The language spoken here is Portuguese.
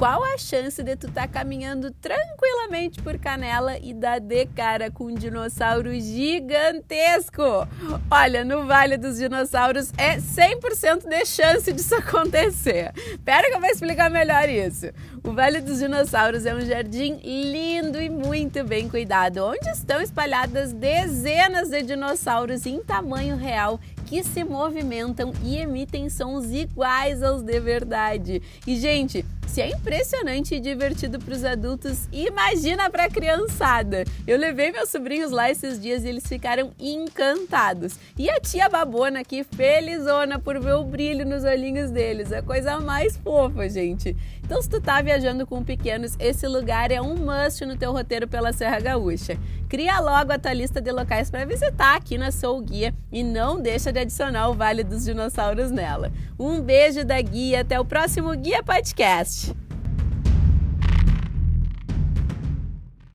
qual a chance de tu estar tá caminhando tranquilamente por Canela e dar de cara com um dinossauro gigantesco? Olha, no Vale dos Dinossauros é 100% de chance disso acontecer. Pera que eu vou explicar melhor isso. O Vale dos Dinossauros é um jardim lindo e muito bem cuidado, onde estão espalhadas dezenas de dinossauros em tamanho real que se movimentam e emitem sons iguais aos de verdade. E, gente, se é impressionante e divertido para os adultos, imagina para a criançada. Eu levei meus sobrinhos lá esses dias e eles ficaram encantados. E a tia babona aqui, felizona por ver o brilho nos olhinhos deles. A coisa mais fofa, gente. Então, se tu tá viajando com pequenos, esse lugar é um must no teu roteiro pela Serra Gaúcha. Cria logo a tua lista de locais para visitar aqui na Soul Guia e não deixa de adicionar o Vale dos Dinossauros nela. Um beijo da Guia, até o próximo Guia Podcast.